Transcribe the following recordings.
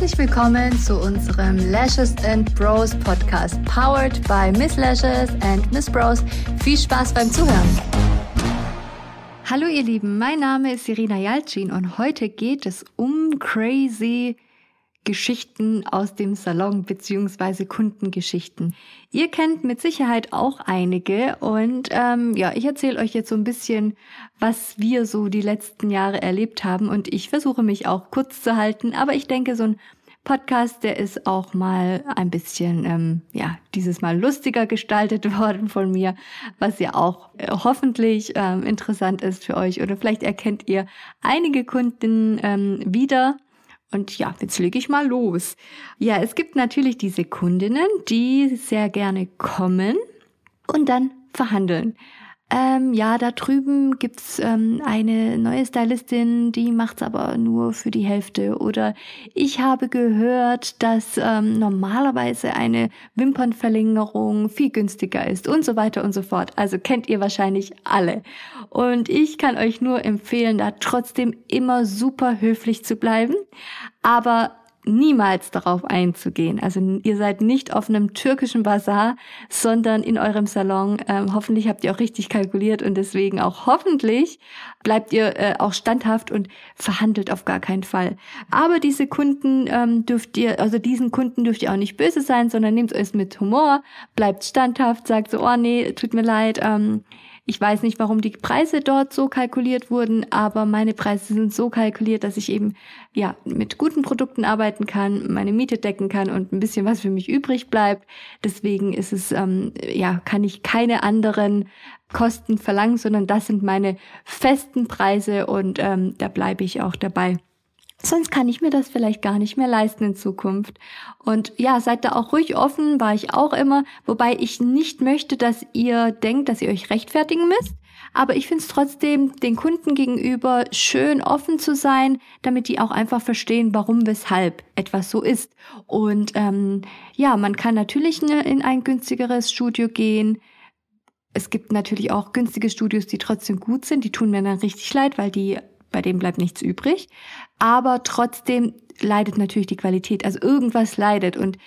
Herzlich willkommen zu unserem Lashes and Bros Podcast, powered by Miss Lashes and Miss Bros. Viel Spaß beim Zuhören. Hallo ihr Lieben, mein Name ist Irina Jalcin und heute geht es um crazy Geschichten aus dem Salon beziehungsweise Kundengeschichten. Ihr kennt mit Sicherheit auch einige und ähm, ja, ich erzähle euch jetzt so ein bisschen, was wir so die letzten Jahre erlebt haben und ich versuche mich auch kurz zu halten, aber ich denke, so ein Podcast, der ist auch mal ein bisschen, ähm, ja, dieses Mal lustiger gestaltet worden von mir, was ja auch äh, hoffentlich ähm, interessant ist für euch oder vielleicht erkennt ihr einige Kunden ähm, wieder und ja, jetzt lege ich mal los. Ja, es gibt natürlich diese Kundinnen, die sehr gerne kommen und dann verhandeln. Ähm, ja, da drüben gibt's ähm, eine neue Stylistin, die macht's aber nur für die Hälfte. Oder ich habe gehört, dass ähm, normalerweise eine Wimpernverlängerung viel günstiger ist und so weiter und so fort. Also kennt ihr wahrscheinlich alle. Und ich kann euch nur empfehlen, da trotzdem immer super höflich zu bleiben. Aber niemals darauf einzugehen. Also ihr seid nicht auf einem türkischen Bazar, sondern in eurem Salon. Ähm, hoffentlich habt ihr auch richtig kalkuliert und deswegen auch hoffentlich bleibt ihr äh, auch standhaft und verhandelt auf gar keinen Fall. Aber diese Kunden ähm, dürft ihr, also diesen Kunden dürft ihr auch nicht böse sein, sondern nehmt es mit Humor, bleibt standhaft, sagt so, oh nee, tut mir leid, ähm, ich weiß nicht, warum die Preise dort so kalkuliert wurden, aber meine Preise sind so kalkuliert, dass ich eben ja mit guten Produkten arbeiten kann, meine Miete decken kann und ein bisschen was für mich übrig bleibt. Deswegen ist es ähm, ja kann ich keine anderen Kosten verlangen, sondern das sind meine festen Preise und ähm, da bleibe ich auch dabei. Sonst kann ich mir das vielleicht gar nicht mehr leisten in Zukunft. Und ja, seid da auch ruhig offen, war ich auch immer, wobei ich nicht möchte, dass ihr denkt, dass ihr euch rechtfertigen müsst. Aber ich finde es trotzdem den Kunden gegenüber schön offen zu sein, damit die auch einfach verstehen, warum, weshalb etwas so ist. Und ähm, ja, man kann natürlich in ein günstigeres Studio gehen. Es gibt natürlich auch günstige Studios, die trotzdem gut sind. Die tun mir dann richtig leid, weil die bei dem bleibt nichts übrig. Aber trotzdem leidet natürlich die Qualität. Also irgendwas leidet und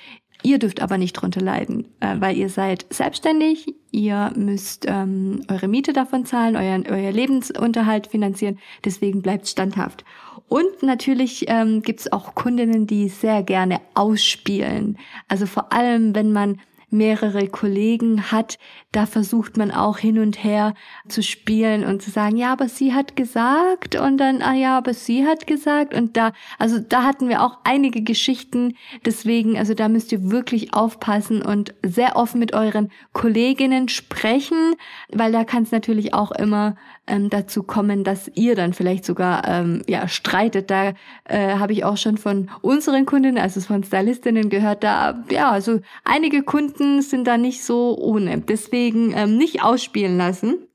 ihr dürft aber nicht drunter leiden, äh, weil ihr seid selbstständig, ihr müsst ähm, eure Miete davon zahlen, euren, euer Lebensunterhalt finanzieren, deswegen bleibt standhaft. Und natürlich ähm, gibt es auch Kundinnen, die sehr gerne ausspielen. Also vor allem, wenn man mehrere Kollegen hat, da versucht man auch hin und her zu spielen und zu sagen, ja, aber sie hat gesagt und dann, ah ja, aber sie hat gesagt und da, also da hatten wir auch einige Geschichten, deswegen, also da müsst ihr wirklich aufpassen und sehr offen mit euren Kolleginnen sprechen, weil da kann es natürlich auch immer ähm, dazu kommen, dass ihr dann vielleicht sogar ähm, ja streitet. Da äh, habe ich auch schon von unseren Kundinnen, also von Stylistinnen gehört, da ja, also einige Kunden sind da nicht so ohne. Deswegen ähm, nicht ausspielen lassen.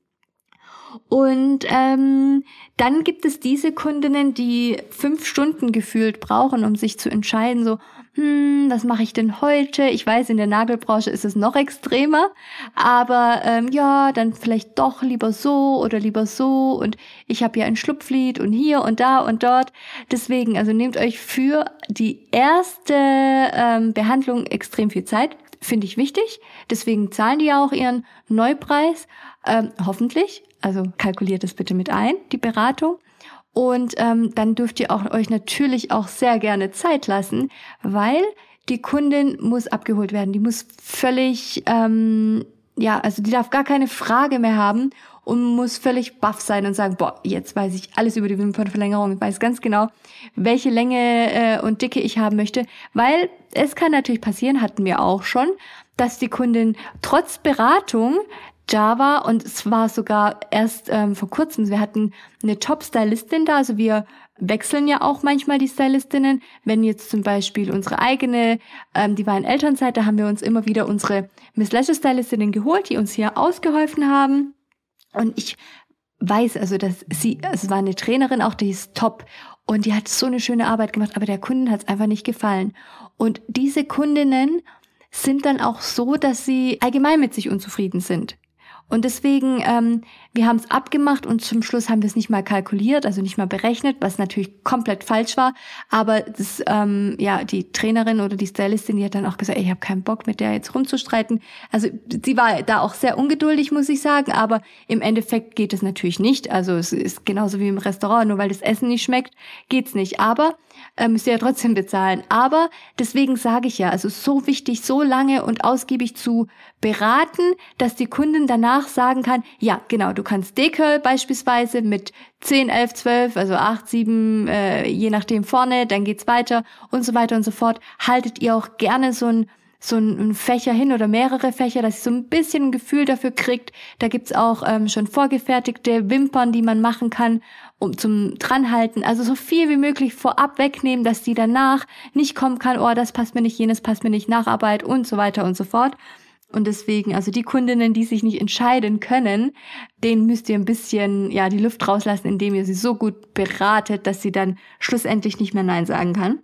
Und ähm, dann gibt es diese Kundinnen, die fünf Stunden gefühlt brauchen, um sich zu entscheiden, so, hm, was mache ich denn heute? Ich weiß, in der Nagelbranche ist es noch extremer, aber ähm, ja, dann vielleicht doch lieber so oder lieber so und ich habe ja ein Schlupflied und hier und da und dort. Deswegen, also nehmt euch für die erste ähm, Behandlung extrem viel Zeit finde ich wichtig. Deswegen zahlen die ja auch ihren Neupreis, ähm, hoffentlich. Also kalkuliert es bitte mit ein, die Beratung. Und ähm, dann dürft ihr auch, euch natürlich auch sehr gerne Zeit lassen, weil die Kundin muss abgeholt werden. Die muss völlig, ähm, ja, also die darf gar keine Frage mehr haben und muss völlig baff sein und sagen, boah, jetzt weiß ich alles über die Wimpernverlängerung, ich weiß ganz genau, welche Länge äh, und Dicke ich haben möchte, weil es kann natürlich passieren, hatten wir auch schon, dass die Kundin trotz Beratung Java und es war sogar erst ähm, vor kurzem, wir hatten eine Top-Stylistin da, also wir wechseln ja auch manchmal die Stylistinnen. Wenn jetzt zum Beispiel unsere eigene, ähm, die war in Elternzeit, da haben wir uns immer wieder unsere Miss Lashes Stylistinnen geholt, die uns hier ausgeholfen haben. Und ich weiß also, dass sie, es war eine Trainerin auch, die ist top und die hat so eine schöne Arbeit gemacht, aber der Kunden hat es einfach nicht gefallen. Und diese Kundinnen sind dann auch so, dass sie allgemein mit sich unzufrieden sind. Und deswegen, ähm, wir haben es abgemacht und zum Schluss haben wir es nicht mal kalkuliert, also nicht mal berechnet, was natürlich komplett falsch war. Aber das, ähm, ja, die Trainerin oder die Stylistin, die hat dann auch gesagt, ey, ich habe keinen Bock, mit der jetzt rumzustreiten. Also sie war da auch sehr ungeduldig, muss ich sagen. Aber im Endeffekt geht es natürlich nicht. Also es ist genauso wie im Restaurant, nur weil das Essen nicht schmeckt, geht's nicht. Aber äh, müsst ihr ja trotzdem bezahlen. Aber deswegen sage ich ja, also so wichtig, so lange und ausgiebig zu beraten, dass die Kundin danach sagen kann, ja, genau, du kannst Decurl beispielsweise mit 10, 11, 12, also 8, 7, äh, je nachdem vorne, dann geht's weiter und so weiter und so fort. Haltet ihr auch gerne so ein so ein Fächer hin oder mehrere Fächer, dass ihr so ein bisschen ein Gefühl dafür kriegt. Da gibt's auch ähm, schon vorgefertigte Wimpern, die man machen kann, um zum dranhalten. Also so viel wie möglich vorab wegnehmen, dass die danach nicht kommen kann, oh, das passt mir nicht, jenes passt mir nicht, Nacharbeit und so weiter und so fort. Und deswegen, also die Kundinnen, die sich nicht entscheiden können, denen müsst ihr ein bisschen, ja, die Luft rauslassen, indem ihr sie so gut beratet, dass sie dann schlussendlich nicht mehr Nein sagen kann.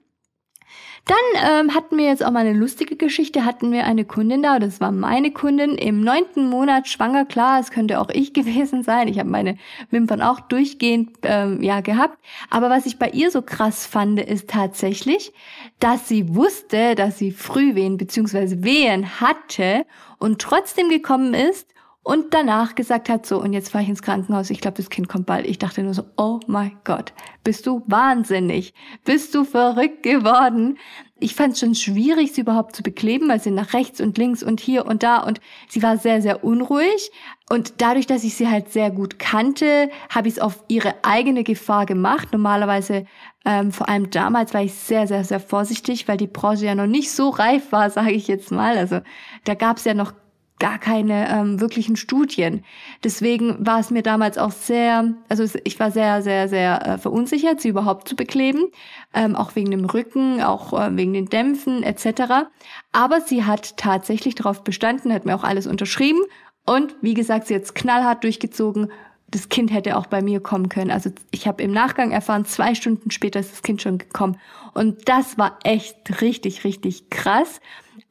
Dann ähm, hatten wir jetzt auch mal eine lustige Geschichte, hatten wir eine Kundin da, das war meine Kundin, im neunten Monat schwanger, klar, es könnte auch ich gewesen sein, ich habe meine Wimpern auch durchgehend ähm, ja gehabt, aber was ich bei ihr so krass fand, ist tatsächlich, dass sie wusste, dass sie Frühwehen bzw. Wehen hatte und trotzdem gekommen ist und danach gesagt hat, so, und jetzt fahre ich ins Krankenhaus, ich glaube, das Kind kommt bald. Ich dachte nur so, oh mein Gott, bist du wahnsinnig? Bist du verrückt geworden? Ich fand es schon schwierig, sie überhaupt zu bekleben, weil sie nach rechts und links und hier und da und sie war sehr, sehr unruhig. Und dadurch, dass ich sie halt sehr gut kannte, habe ich es auf ihre eigene Gefahr gemacht. Normalerweise, ähm, vor allem damals, war ich sehr, sehr, sehr vorsichtig, weil die Branche ja noch nicht so reif war, sage ich jetzt mal. Also da gab es ja noch gar keine ähm, wirklichen Studien. Deswegen war es mir damals auch sehr, also ich war sehr, sehr, sehr äh, verunsichert, sie überhaupt zu bekleben, ähm, auch wegen dem Rücken, auch äh, wegen den Dämpfen etc. Aber sie hat tatsächlich darauf bestanden, hat mir auch alles unterschrieben und wie gesagt, sie hat knallhart durchgezogen. Das Kind hätte auch bei mir kommen können. Also ich habe im Nachgang erfahren, zwei Stunden später ist das Kind schon gekommen. Und das war echt richtig, richtig krass.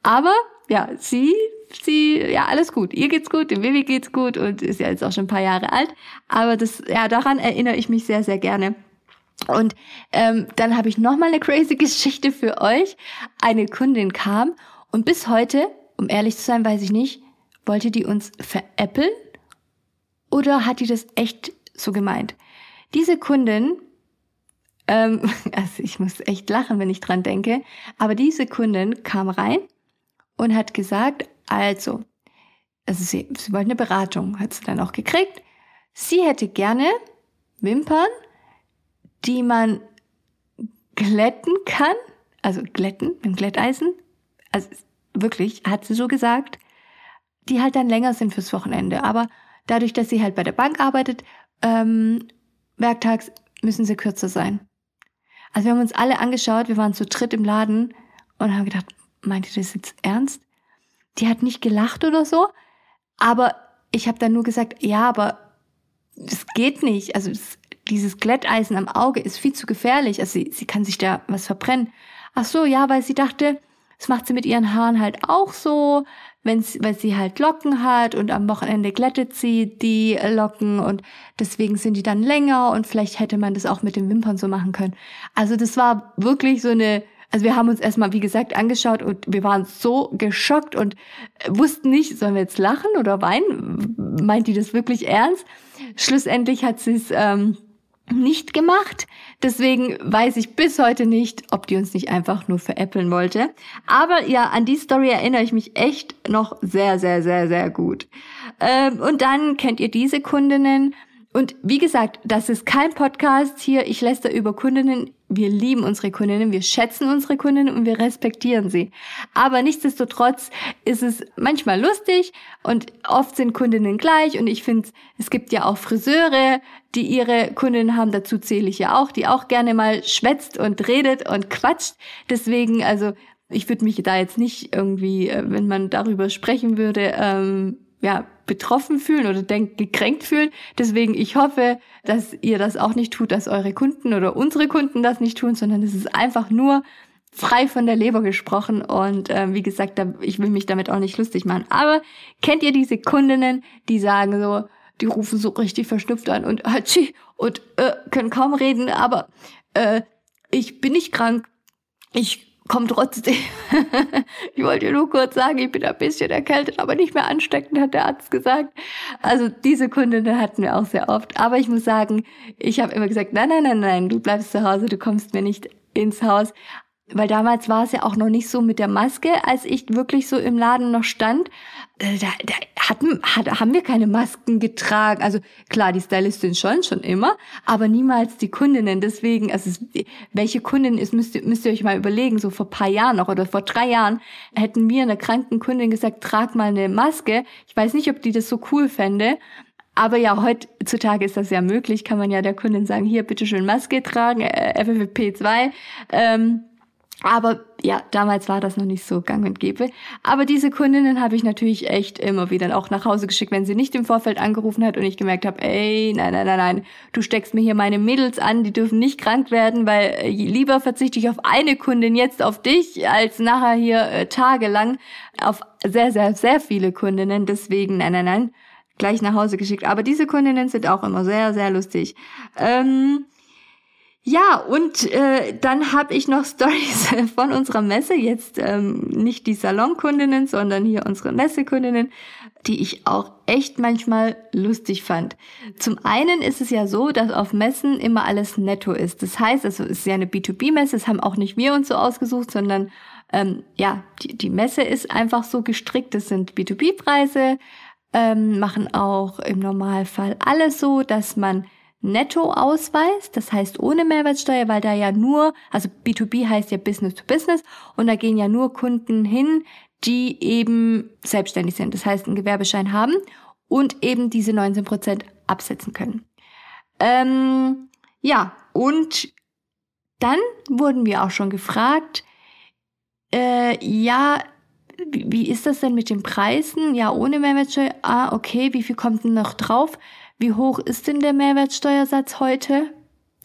Aber ja, sie sie, ja, alles gut. Ihr geht's gut, dem Baby geht's gut und ist ja jetzt auch schon ein paar Jahre alt. Aber das, ja, daran erinnere ich mich sehr, sehr gerne. Und ähm, dann habe ich noch mal eine crazy Geschichte für euch. Eine Kundin kam und bis heute, um ehrlich zu sein, weiß ich nicht, wollte die uns veräppeln oder hat die das echt so gemeint? Diese Kundin, ähm, also ich muss echt lachen, wenn ich dran denke, aber diese Kundin kam rein und hat gesagt, also, also sie, sie wollte eine Beratung, hat sie dann auch gekriegt. Sie hätte gerne Wimpern, die man glätten kann, also glätten mit dem Glätteisen. Also wirklich, hat sie so gesagt, die halt dann länger sind fürs Wochenende. Aber dadurch, dass sie halt bei der Bank arbeitet, ähm, werktags müssen sie kürzer sein. Also wir haben uns alle angeschaut, wir waren zu dritt im Laden und haben gedacht, meint ihr das jetzt ernst? Die hat nicht gelacht oder so, aber ich habe dann nur gesagt, ja, aber das geht nicht. Also das, dieses Glätteisen am Auge ist viel zu gefährlich. Also sie, sie kann sich da was verbrennen. Ach so, ja, weil sie dachte, das macht sie mit ihren Haaren halt auch so, wenn sie, weil sie halt Locken hat und am Wochenende glättet sie die Locken und deswegen sind die dann länger und vielleicht hätte man das auch mit den Wimpern so machen können. Also das war wirklich so eine also wir haben uns erstmal, wie gesagt, angeschaut und wir waren so geschockt und wussten nicht, sollen wir jetzt lachen oder weinen? Meint die das wirklich ernst? Schlussendlich hat sie es ähm, nicht gemacht. Deswegen weiß ich bis heute nicht, ob die uns nicht einfach nur veräppeln wollte. Aber ja, an die Story erinnere ich mich echt noch sehr, sehr, sehr, sehr gut. Ähm, und dann kennt ihr diese Kundinnen. Und wie gesagt, das ist kein Podcast hier. Ich lässt da über Kundinnen wir lieben unsere Kundinnen, wir schätzen unsere Kundinnen und wir respektieren sie. Aber nichtsdestotrotz ist es manchmal lustig und oft sind Kundinnen gleich und ich finde, es gibt ja auch Friseure, die ihre Kundinnen haben, dazu zähle ich ja auch, die auch gerne mal schwätzt und redet und quatscht. Deswegen, also ich würde mich da jetzt nicht irgendwie, äh, wenn man darüber sprechen würde, ähm, ja, betroffen fühlen oder denk, gekränkt fühlen. Deswegen, ich hoffe, dass ihr das auch nicht tut, dass eure Kunden oder unsere Kunden das nicht tun, sondern es ist einfach nur frei von der Leber gesprochen und äh, wie gesagt, da, ich will mich damit auch nicht lustig machen. Aber kennt ihr diese Kundinnen, die sagen so, die rufen so richtig verschnupft an und hatschi und äh, können kaum reden, aber äh, ich bin nicht krank, ich komme trotzdem. ich wollte nur kurz sagen, ich bin ein bisschen erkältet, aber nicht mehr ansteckend, hat der Arzt gesagt. Also diese Kundinnen hatten wir auch sehr oft. Aber ich muss sagen, ich habe immer gesagt, nein, nein, nein, nein, du bleibst zu Hause, du kommst mir nicht ins Haus weil damals war es ja auch noch nicht so mit der Maske, als ich wirklich so im Laden noch stand. Äh, da, da hatten, hat, haben wir keine Masken getragen. Also klar, die Stylistin schon, schon immer, aber niemals die Kundinnen. Deswegen, also es, welche Kundin ist, müsst, ihr, müsst ihr euch mal überlegen. So vor paar Jahren noch oder vor drei Jahren hätten wir einer kranken Kundin gesagt, trag mal eine Maske. Ich weiß nicht, ob die das so cool fände. Aber ja, heutzutage ist das ja möglich, kann man ja der Kundin sagen, hier, bitteschön Maske tragen, äh, FFP2. Ähm, aber ja, damals war das noch nicht so gang und gäbe. Aber diese Kundinnen habe ich natürlich echt immer wieder auch nach Hause geschickt, wenn sie nicht im Vorfeld angerufen hat und ich gemerkt habe, ey, nein, nein, nein, nein, du steckst mir hier meine Mädels an, die dürfen nicht krank werden, weil äh, lieber verzichte ich auf eine Kundin jetzt auf dich, als nachher hier äh, tagelang auf sehr, sehr, sehr viele Kundinnen. Deswegen, nein, nein, nein, gleich nach Hause geschickt. Aber diese Kundinnen sind auch immer sehr, sehr lustig. Ähm, ja, und äh, dann habe ich noch Stories von unserer Messe, jetzt ähm, nicht die Salonkundinnen, sondern hier unsere Messekundinnen, die ich auch echt manchmal lustig fand. Zum einen ist es ja so, dass auf Messen immer alles netto ist. Das heißt, also es ist ja eine B2B-Messe, das haben auch nicht wir uns so ausgesucht, sondern ähm, ja, die, die Messe ist einfach so gestrickt, das sind B2B-Preise, ähm, machen auch im Normalfall alles so, dass man Nettoausweis, das heißt ohne Mehrwertsteuer, weil da ja nur, also B2B heißt ja Business to Business und da gehen ja nur Kunden hin, die eben selbstständig sind, das heißt einen Gewerbeschein haben und eben diese 19 Prozent absetzen können. Ähm, ja, und dann wurden wir auch schon gefragt, äh, ja, wie ist das denn mit den Preisen? Ja, ohne Mehrwertsteuer. Ah, okay, wie viel kommt denn noch drauf? Wie hoch ist denn der Mehrwertsteuersatz heute?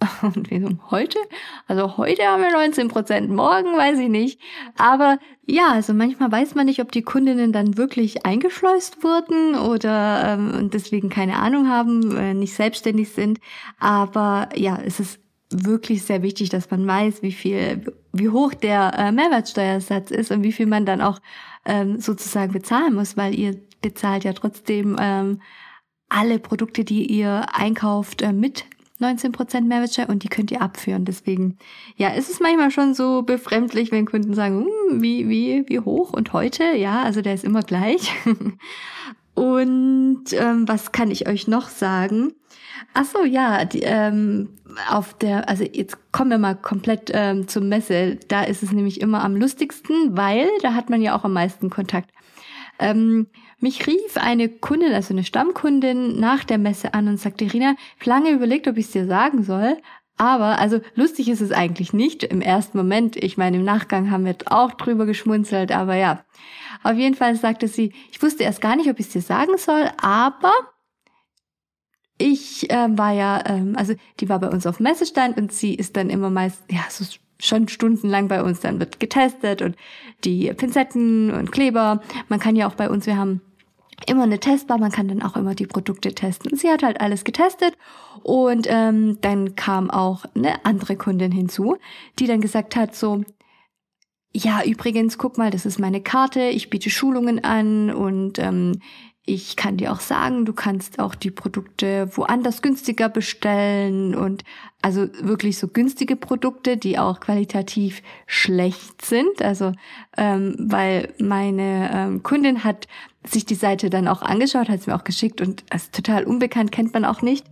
Und wieso heute? Also heute haben wir 19 Prozent, morgen weiß ich nicht. Aber ja, also manchmal weiß man nicht, ob die Kundinnen dann wirklich eingeschleust wurden oder ähm, deswegen keine Ahnung haben, äh, nicht selbstständig sind. Aber ja, es ist wirklich sehr wichtig, dass man weiß, wie viel, wie hoch der äh, Mehrwertsteuersatz ist und wie viel man dann auch ähm, sozusagen bezahlen muss, weil ihr bezahlt ja trotzdem ähm, alle Produkte, die ihr einkauft, äh, mit 19% Mehrwertsteuer und die könnt ihr abführen. Deswegen, ja, ist es manchmal schon so befremdlich, wenn Kunden sagen, hm, wie, wie, wie hoch und heute? Ja, also der ist immer gleich. und ähm, was kann ich euch noch sagen? Ach so, ja, die, ähm, auf der, also jetzt kommen wir mal komplett ähm, zur Messe. Da ist es nämlich immer am lustigsten, weil da hat man ja auch am meisten Kontakt. Ähm, mich rief eine Kundin, also eine Stammkundin, nach der Messe an und sagte, Rina, ich lange überlegt, ob ich es dir sagen soll. Aber, also lustig ist es eigentlich nicht im ersten Moment. Ich meine, im Nachgang haben wir auch drüber geschmunzelt, aber ja. Auf jeden Fall sagte sie, ich wusste erst gar nicht, ob ich es dir sagen soll, aber ich äh, war ja, ähm, also die war bei uns auf Messestand und sie ist dann immer meist, ja, so schon stundenlang bei uns. Dann wird getestet und die Pinzetten und Kleber. Man kann ja auch bei uns, wir haben immer eine Testbar, man kann dann auch immer die Produkte testen. Sie hat halt alles getestet und ähm, dann kam auch eine andere Kundin hinzu, die dann gesagt hat so, ja, übrigens, guck mal, das ist meine Karte, ich biete Schulungen an und ähm, ich kann dir auch sagen, du kannst auch die Produkte woanders günstiger bestellen und also wirklich so günstige Produkte, die auch qualitativ schlecht sind. Also ähm, weil meine ähm, Kundin hat sich die Seite dann auch angeschaut, hat es mir auch geschickt und ist total unbekannt, kennt man auch nicht.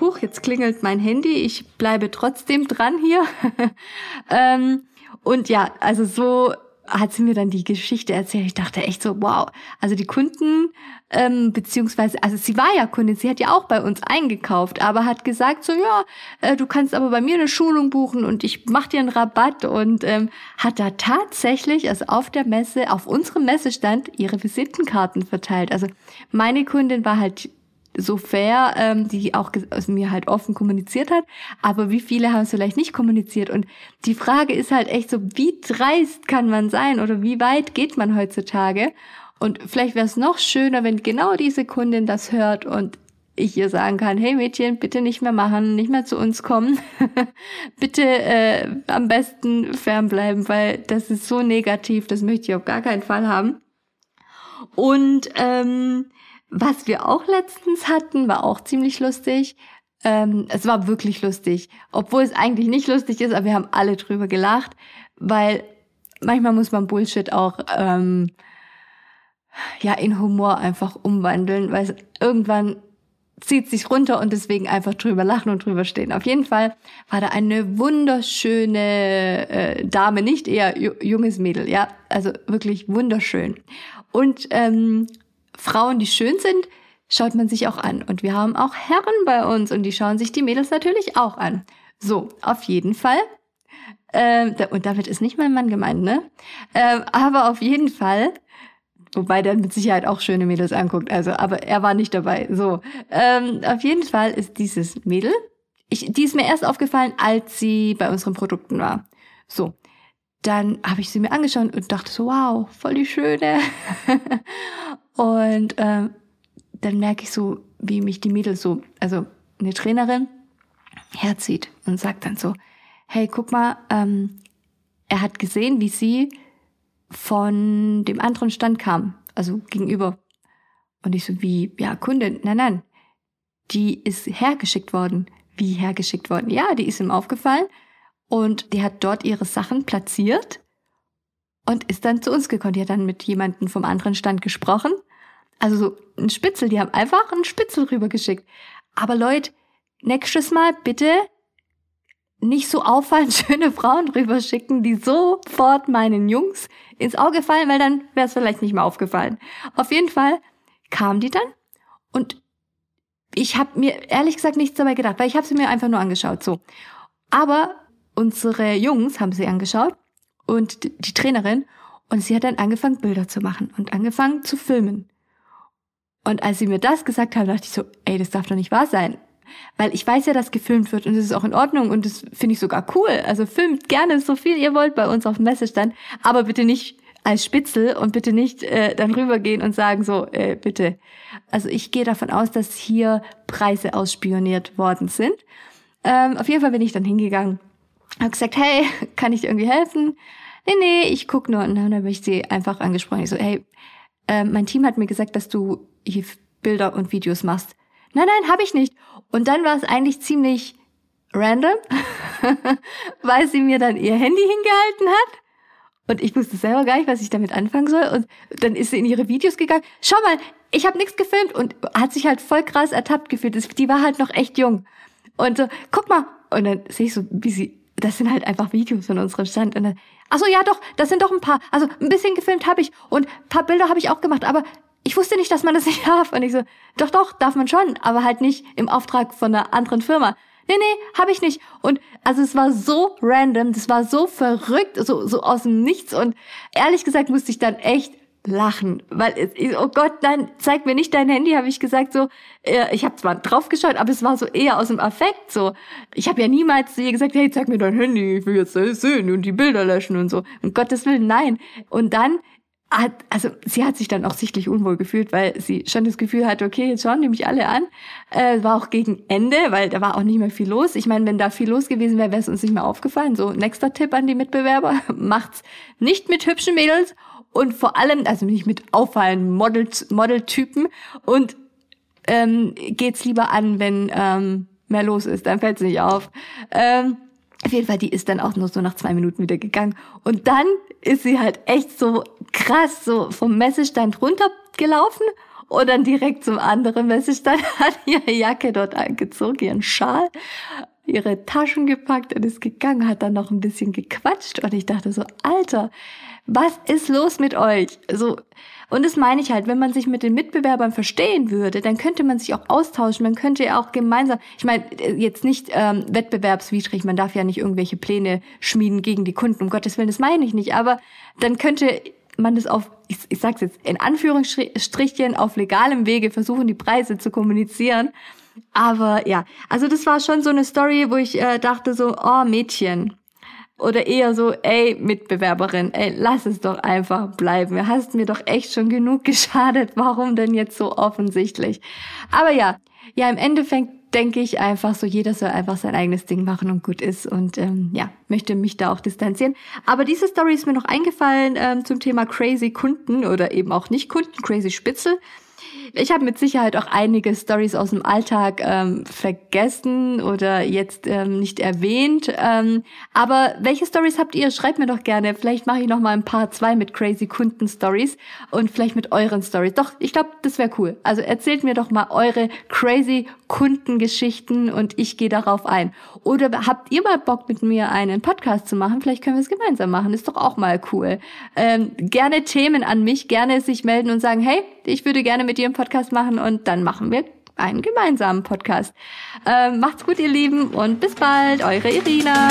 Huch, jetzt klingelt mein Handy, ich bleibe trotzdem dran hier. ähm, und ja, also so hat sie mir dann die Geschichte erzählt. Ich dachte echt so, wow. Also die Kunden, ähm, beziehungsweise, also sie war ja Kundin, sie hat ja auch bei uns eingekauft, aber hat gesagt so, ja, äh, du kannst aber bei mir eine Schulung buchen und ich mach dir einen Rabatt und ähm, hat da tatsächlich, also auf der Messe, auf unserem Messestand ihre Visitenkarten verteilt. Also meine Kundin war halt so fair, ähm, die auch also mir halt offen kommuniziert hat. Aber wie viele haben es vielleicht nicht kommuniziert? Und die Frage ist halt echt so, wie dreist kann man sein oder wie weit geht man heutzutage? Und vielleicht wäre es noch schöner, wenn genau diese Kundin das hört und ich ihr sagen kann, hey Mädchen, bitte nicht mehr machen, nicht mehr zu uns kommen, bitte äh, am besten fernbleiben, weil das ist so negativ, das möchte ich auf gar keinen Fall haben. Und ähm, was wir auch letztens hatten, war auch ziemlich lustig. Ähm, es war wirklich lustig, obwohl es eigentlich nicht lustig ist, aber wir haben alle drüber gelacht, weil manchmal muss man Bullshit auch ähm, ja in Humor einfach umwandeln, weil irgendwann zieht sich runter und deswegen einfach drüber lachen und drüber stehen. Auf jeden Fall war da eine wunderschöne äh, Dame, nicht eher junges Mädel, ja, also wirklich wunderschön. Und ähm, Frauen, die schön sind, schaut man sich auch an. Und wir haben auch Herren bei uns und die schauen sich die Mädels natürlich auch an. So, auf jeden Fall. Ähm, und damit ist nicht mein Mann gemeint, ne? Ähm, aber auf jeden Fall Wobei der mit Sicherheit auch schöne Mädels anguckt. Also, aber er war nicht dabei. So. Ähm, auf jeden Fall ist dieses Mädel. Ich, die ist mir erst aufgefallen, als sie bei unseren Produkten war. So. Dann habe ich sie mir angeschaut und dachte so, wow, voll die schöne. und ähm, dann merke ich so, wie mich die Mädels so, also eine Trainerin, herzieht und sagt dann so, hey, guck mal, ähm, er hat gesehen, wie sie von dem anderen Stand kam, also gegenüber. Und ich so, wie, ja, Kunde, nein, nein, die ist hergeschickt worden. Wie hergeschickt worden? Ja, die ist ihm aufgefallen und die hat dort ihre Sachen platziert und ist dann zu uns gekommen. Die hat dann mit jemandem vom anderen Stand gesprochen. Also so ein Spitzel, die haben einfach einen Spitzel rübergeschickt. Aber Leute, nächstes Mal bitte nicht so auffallend schöne Frauen rüberschicken, die sofort meinen Jungs ins Auge fallen, weil dann wäre es vielleicht nicht mehr aufgefallen. Auf jeden Fall kam die dann und ich habe mir ehrlich gesagt nichts dabei gedacht, weil ich habe sie mir einfach nur angeschaut. So, aber unsere Jungs haben sie angeschaut und die Trainerin und sie hat dann angefangen Bilder zu machen und angefangen zu filmen. Und als sie mir das gesagt haben, dachte ich so, ey, das darf doch nicht wahr sein. Weil ich weiß ja, dass gefilmt wird und das ist auch in Ordnung und das finde ich sogar cool. Also filmt gerne so viel ihr wollt bei uns auf dem Messestand, aber bitte nicht als Spitzel und bitte nicht äh, dann rübergehen und sagen so, äh, bitte. Also ich gehe davon aus, dass hier Preise ausspioniert worden sind. Ähm, auf jeden Fall bin ich dann hingegangen, habe gesagt, hey, kann ich dir irgendwie helfen? Nee, nee, ich guck nur. Und dann habe ich sie einfach angesprochen. Ich so, hey, äh, mein Team hat mir gesagt, dass du hier Bilder und Videos machst. Nein, nein, habe ich nicht. Und dann war es eigentlich ziemlich random, weil sie mir dann ihr Handy hingehalten hat. Und ich wusste selber gar nicht, was ich damit anfangen soll. Und dann ist sie in ihre Videos gegangen. Schau mal, ich habe nichts gefilmt und hat sich halt voll krass ertappt gefühlt. Die war halt noch echt jung. Und so, guck mal. Und dann sehe ich so, wie sie, das sind halt einfach Videos von unserem Stand. Und dann, ach so, ja doch, das sind doch ein paar. Also ein bisschen gefilmt habe ich und paar Bilder habe ich auch gemacht. Aber ich wusste nicht, dass man das nicht darf. Und ich so, doch, doch, darf man schon, aber halt nicht im Auftrag von einer anderen Firma. Nee, nee, habe ich nicht. Und also es war so random, das war so verrückt, so, so aus dem Nichts. Und ehrlich gesagt musste ich dann echt lachen, weil oh Gott, nein, zeig mir nicht dein Handy, habe ich gesagt so. Äh, ich habe zwar draufgeschaut, aber es war so eher aus dem Affekt so. Ich habe ja niemals zu ihr gesagt, hey, zeig mir dein Handy, ich will jetzt sehen und die Bilder löschen und so. Um Gottes Willen, nein. Und dann hat, also sie hat sich dann auch sichtlich unwohl gefühlt, weil sie schon das Gefühl hatte, okay, jetzt schauen die mich alle an. Äh, war auch gegen Ende, weil da war auch nicht mehr viel los. Ich meine, wenn da viel los gewesen wäre, wäre es uns nicht mehr aufgefallen. So, nächster Tipp an die Mitbewerber, macht's nicht mit hübschen Mädels und vor allem, also nicht mit auffallenden Model, Modeltypen und ähm, geht's lieber an, wenn ähm, mehr los ist, dann fällt's nicht auf. Ähm, auf jeden Fall, die ist dann auch nur so nach zwei Minuten wieder gegangen. Und dann ist sie halt echt so krass so vom Messestand runtergelaufen und dann direkt zum anderen Messestand hat ihre Jacke dort angezogen, ihren Schal, ihre Taschen gepackt und ist gegangen, hat dann noch ein bisschen gequatscht und ich dachte so, Alter, was ist los mit euch? So, und das meine ich halt, wenn man sich mit den Mitbewerbern verstehen würde, dann könnte man sich auch austauschen, man könnte ja auch gemeinsam, ich meine, jetzt nicht ähm, wettbewerbswidrig, man darf ja nicht irgendwelche Pläne schmieden gegen die Kunden, um Gottes Willen, das meine ich nicht, aber dann könnte man das auf, ich, ich sag's jetzt, in Anführungsstrichen auf legalem Wege versuchen, die Preise zu kommunizieren. Aber ja, also das war schon so eine Story, wo ich äh, dachte so, oh Mädchen. Oder eher so, ey, Mitbewerberin, ey, lass es doch einfach bleiben. Du hast mir doch echt schon genug geschadet. Warum denn jetzt so offensichtlich? Aber ja, ja, im Endeffekt denke ich einfach so, jeder soll einfach sein eigenes Ding machen und gut ist und ähm, ja, möchte mich da auch distanzieren. Aber diese Story ist mir noch eingefallen ähm, zum Thema crazy Kunden oder eben auch nicht Kunden, crazy Spitzel. Ich habe mit Sicherheit auch einige Stories aus dem Alltag ähm, vergessen oder jetzt ähm, nicht erwähnt. Ähm, aber welche Stories habt ihr? Schreibt mir doch gerne. Vielleicht mache ich noch mal ein paar zwei mit crazy Kunden Stories und vielleicht mit euren Stories. Doch, ich glaube, das wäre cool. Also erzählt mir doch mal eure crazy Kundengeschichten und ich gehe darauf ein. Oder habt ihr mal Bock mit mir einen Podcast zu machen? Vielleicht können wir es gemeinsam machen. Ist doch auch mal cool. Ähm, gerne Themen an mich, gerne sich melden und sagen, hey, ich würde gerne mit dir Podcast machen und dann machen wir einen gemeinsamen Podcast. Ähm, macht's gut, ihr Lieben, und bis bald, eure Irina.